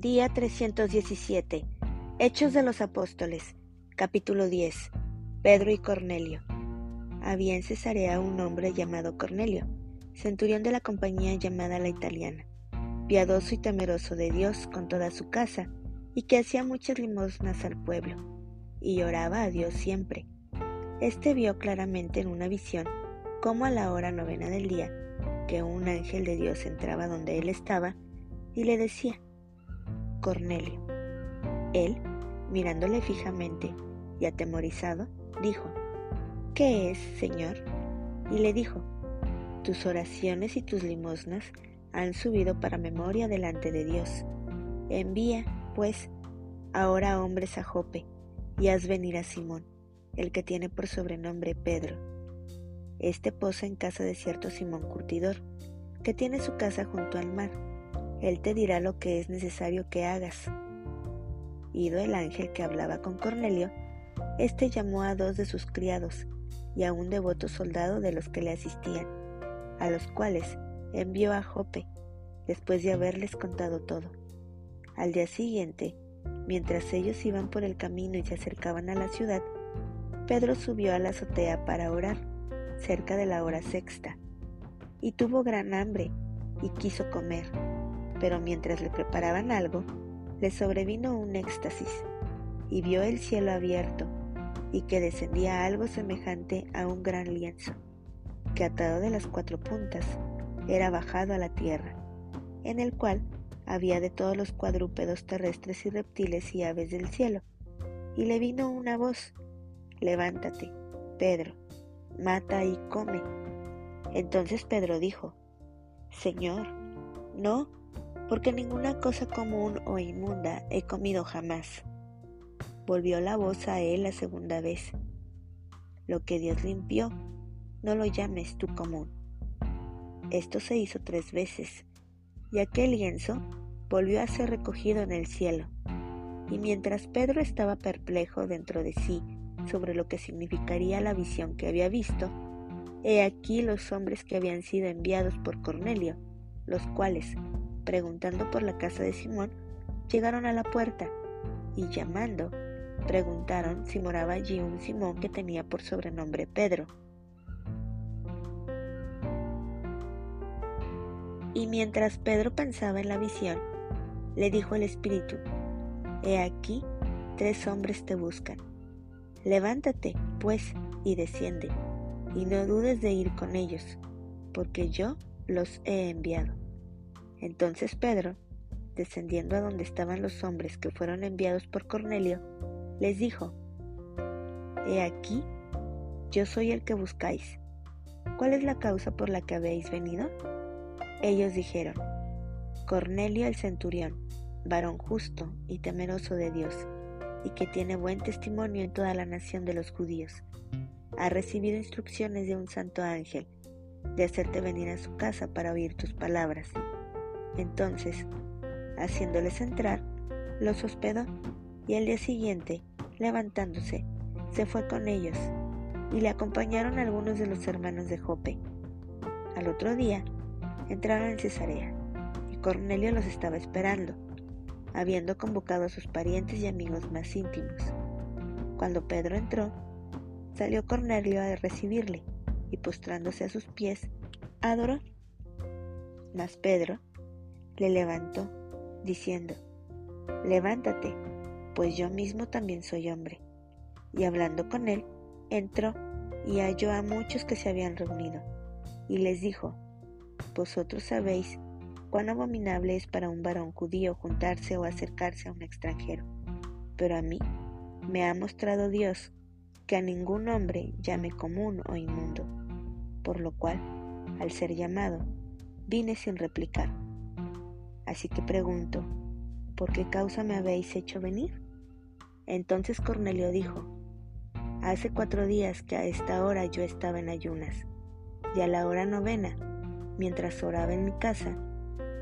Día 317. Hechos de los Apóstoles. Capítulo 10. Pedro y Cornelio. Había en Cesarea un hombre llamado Cornelio, centurión de la compañía llamada la italiana, piadoso y temeroso de Dios con toda su casa, y que hacía muchas limosnas al pueblo, y oraba a Dios siempre. Este vio claramente en una visión cómo a la hora novena del día, que un ángel de Dios entraba donde él estaba, y le decía, Cornelio. Él, mirándole fijamente y atemorizado, dijo, ¿Qué es, Señor? Y le dijo, Tus oraciones y tus limosnas han subido para memoria delante de Dios. Envía, pues, ahora hombres a Jope, y haz venir a Simón, el que tiene por sobrenombre Pedro. Este posa en casa de cierto Simón Curtidor, que tiene su casa junto al mar él te dirá lo que es necesario que hagas. Ido el ángel que hablaba con Cornelio, éste llamó a dos de sus criados y a un devoto soldado de los que le asistían, a los cuales envió a Jope, después de haberles contado todo. Al día siguiente, mientras ellos iban por el camino y se acercaban a la ciudad, Pedro subió a la azotea para orar, cerca de la hora sexta, y tuvo gran hambre y quiso comer pero mientras le preparaban algo, le sobrevino un éxtasis, y vio el cielo abierto, y que descendía algo semejante a un gran lienzo, que atado de las cuatro puntas, era bajado a la tierra, en el cual había de todos los cuadrúpedos terrestres y reptiles y aves del cielo. Y le vino una voz, levántate, Pedro, mata y come. Entonces Pedro dijo, Señor, no, porque ninguna cosa común o inmunda he comido jamás. Volvió la voz a él la segunda vez. Lo que Dios limpió, no lo llames tú común. Esto se hizo tres veces, y aquel lienzo volvió a ser recogido en el cielo. Y mientras Pedro estaba perplejo dentro de sí sobre lo que significaría la visión que había visto, he aquí los hombres que habían sido enviados por Cornelio, los cuales, preguntando por la casa de Simón, llegaron a la puerta y llamando, preguntaron si moraba allí un Simón que tenía por sobrenombre Pedro. Y mientras Pedro pensaba en la visión, le dijo el Espíritu, He aquí, tres hombres te buscan. Levántate, pues, y desciende, y no dudes de ir con ellos, porque yo los he enviado. Entonces Pedro, descendiendo a donde estaban los hombres que fueron enviados por Cornelio, les dijo, He aquí, yo soy el que buscáis. ¿Cuál es la causa por la que habéis venido? Ellos dijeron, Cornelio el centurión, varón justo y temeroso de Dios, y que tiene buen testimonio en toda la nación de los judíos, ha recibido instrucciones de un santo ángel de hacerte venir a su casa para oír tus palabras. Entonces, haciéndoles entrar, los hospedó y al día siguiente, levantándose, se fue con ellos y le acompañaron algunos de los hermanos de Jope. Al otro día, entraron en Cesarea y Cornelio los estaba esperando, habiendo convocado a sus parientes y amigos más íntimos. Cuando Pedro entró, salió Cornelio a recibirle y postrándose a sus pies, adoró. Mas Pedro, le levantó, diciendo, Levántate, pues yo mismo también soy hombre. Y hablando con él, entró y halló a muchos que se habían reunido, y les dijo, Vosotros sabéis cuán abominable es para un varón judío juntarse o acercarse a un extranjero, pero a mí me ha mostrado Dios que a ningún hombre llame común o inmundo, por lo cual, al ser llamado, vine sin replicar. Así que pregunto, ¿por qué causa me habéis hecho venir? Entonces Cornelio dijo, Hace cuatro días que a esta hora yo estaba en ayunas, y a la hora novena, mientras oraba en mi casa,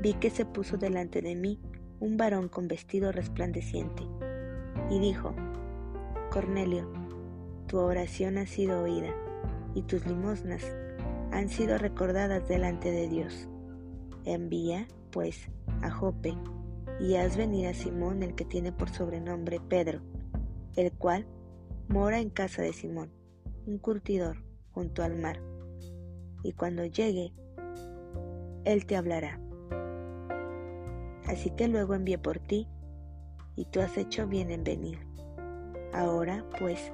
vi que se puso delante de mí un varón con vestido resplandeciente, y dijo, Cornelio, tu oración ha sido oída, y tus limosnas han sido recordadas delante de Dios. Envía, pues, a Jope y haz venir a Simón el que tiene por sobrenombre Pedro, el cual mora en casa de Simón, un curtidor junto al mar. Y cuando llegue, él te hablará. Así que luego envié por ti, y tú has hecho bien en venir. Ahora, pues,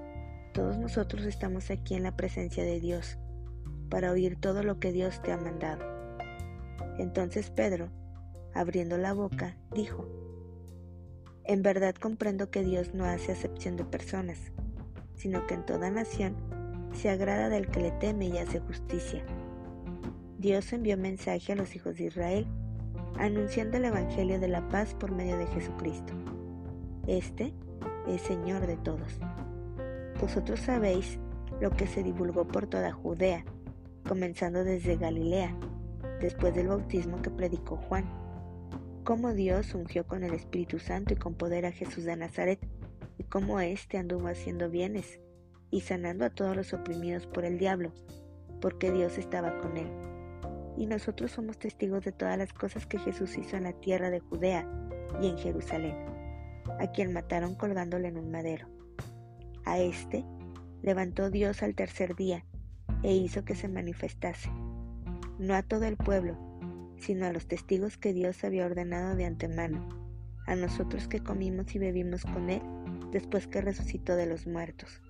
todos nosotros estamos aquí en la presencia de Dios, para oír todo lo que Dios te ha mandado. Entonces Pedro, abriendo la boca, dijo, En verdad comprendo que Dios no hace acepción de personas, sino que en toda nación se agrada del que le teme y hace justicia. Dios envió mensaje a los hijos de Israel, anunciando el Evangelio de la paz por medio de Jesucristo. Este es Señor de todos. Vosotros sabéis lo que se divulgó por toda Judea, comenzando desde Galilea, después del bautismo que predicó Juan, cómo Dios ungió con el Espíritu Santo y con poder a Jesús de Nazaret, y cómo éste anduvo haciendo bienes y sanando a todos los oprimidos por el diablo, porque Dios estaba con él. Y nosotros somos testigos de todas las cosas que Jesús hizo en la tierra de Judea y en Jerusalén, a quien mataron colgándole en un madero. A éste levantó Dios al tercer día e hizo que se manifestase, no a todo el pueblo, sino a los testigos que Dios había ordenado de antemano, a nosotros que comimos y bebimos con Él después que resucitó de los muertos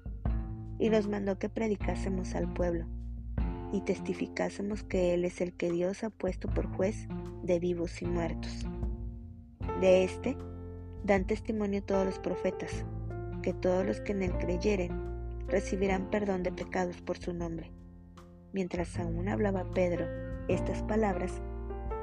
y nos mandó que predicásemos al pueblo y testificásemos que Él es el que Dios ha puesto por juez de vivos y muertos. De éste dan testimonio todos los profetas, que todos los que en Él creyeren recibirán perdón de pecados por su nombre. Mientras aún hablaba Pedro estas palabras,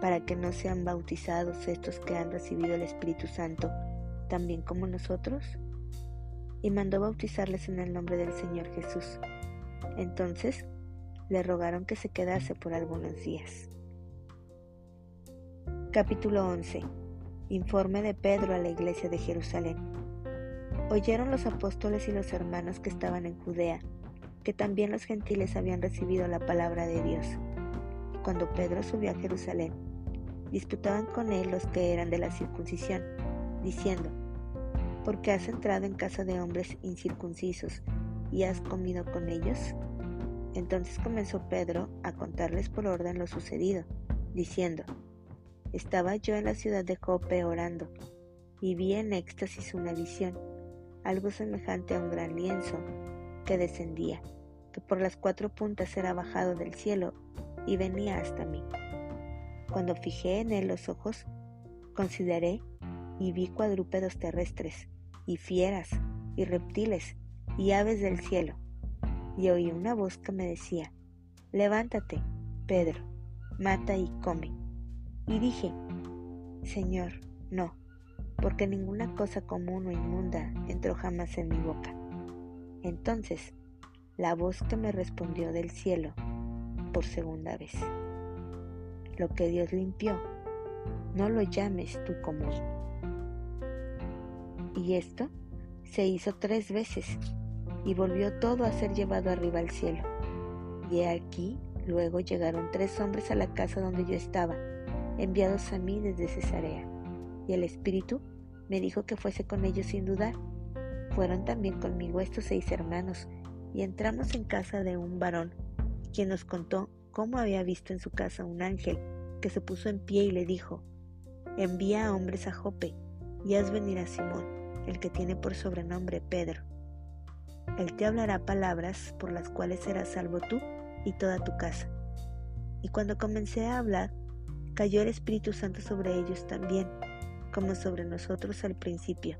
para que no sean bautizados estos que han recibido el Espíritu Santo, también como nosotros? y mandó bautizarles en el nombre del Señor Jesús. Entonces le rogaron que se quedase por algunos días. Capítulo 11. Informe de Pedro a la iglesia de Jerusalén. Oyeron los apóstoles y los hermanos que estaban en Judea, que también los gentiles habían recibido la palabra de Dios. Cuando Pedro subió a Jerusalén, disputaban con él los que eran de la circuncisión, diciendo, porque has entrado en casa de hombres incircuncisos y has comido con ellos? Entonces comenzó Pedro a contarles por orden lo sucedido, diciendo, Estaba yo en la ciudad de Jope orando, y vi en éxtasis una visión, algo semejante a un gran lienzo, que descendía, que por las cuatro puntas era bajado del cielo y venía hasta mí. Cuando fijé en él los ojos, consideré y vi cuadrúpedos terrestres, y fieras, y reptiles, y aves del cielo. Y oí una voz que me decía, Levántate, Pedro, mata y come. Y dije, Señor, no, porque ninguna cosa común o inmunda entró jamás en mi boca. Entonces, la voz que me respondió del cielo por segunda vez. Lo que Dios limpió, no lo llames tú común. Y esto se hizo tres veces, y volvió todo a ser llevado arriba al cielo. Y aquí luego llegaron tres hombres a la casa donde yo estaba, enviados a mí desde Cesarea. Y el Espíritu me dijo que fuese con ellos sin dudar. Fueron también conmigo estos seis hermanos, y entramos en casa de un varón, quien nos contó cómo había visto en su casa un ángel que se puso en pie y le dijo, envía a hombres a Jope y haz venir a Simón el que tiene por sobrenombre Pedro. Él te hablará palabras por las cuales serás salvo tú y toda tu casa. Y cuando comencé a hablar, cayó el Espíritu Santo sobre ellos también, como sobre nosotros al principio.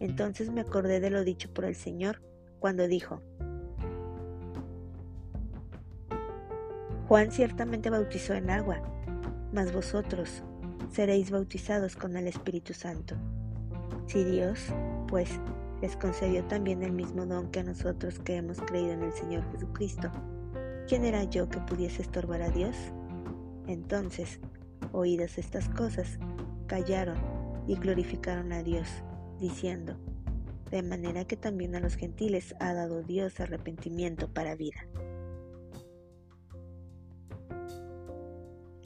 Entonces me acordé de lo dicho por el Señor cuando dijo, Juan ciertamente bautizó en agua, mas vosotros seréis bautizados con el Espíritu Santo. Si Dios pues, les concedió también el mismo don que a nosotros que hemos creído en el Señor Jesucristo. ¿Quién era yo que pudiese estorbar a Dios? Entonces, oídas estas cosas, callaron y glorificaron a Dios, diciendo, de manera que también a los gentiles ha dado Dios arrepentimiento para vida.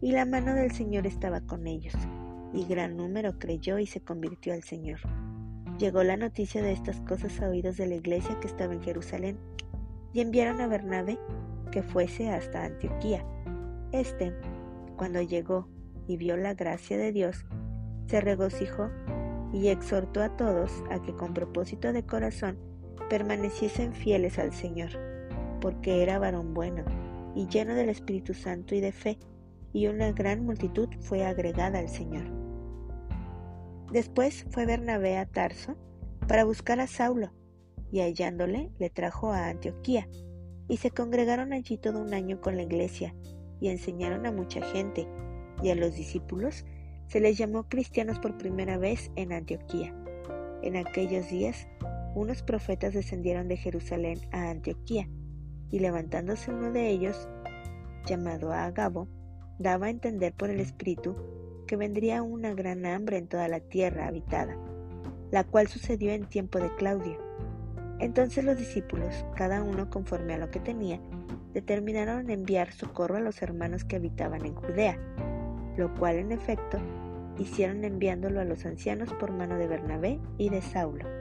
Y la mano del Señor estaba con ellos, y gran número creyó y se convirtió al Señor. Llegó la noticia de estas cosas a oídos de la iglesia que estaba en Jerusalén, y enviaron a Bernabé que fuese hasta Antioquía. Este, cuando llegó y vio la gracia de Dios, se regocijó y exhortó a todos a que con propósito de corazón permaneciesen fieles al Señor, porque era varón bueno y lleno del Espíritu Santo y de fe, y una gran multitud fue agregada al Señor. Después fue Bernabé a Tarso para buscar a Saulo, y hallándole le trajo a Antioquía, y se congregaron allí todo un año con la iglesia, y enseñaron a mucha gente, y a los discípulos se les llamó cristianos por primera vez en Antioquía. En aquellos días unos profetas descendieron de Jerusalén a Antioquía, y levantándose uno de ellos, llamado Agabo, daba a entender por el Espíritu que vendría una gran hambre en toda la tierra habitada, la cual sucedió en tiempo de Claudio. Entonces los discípulos, cada uno conforme a lo que tenía, determinaron enviar socorro a los hermanos que habitaban en Judea, lo cual en efecto hicieron enviándolo a los ancianos por mano de Bernabé y de Saulo.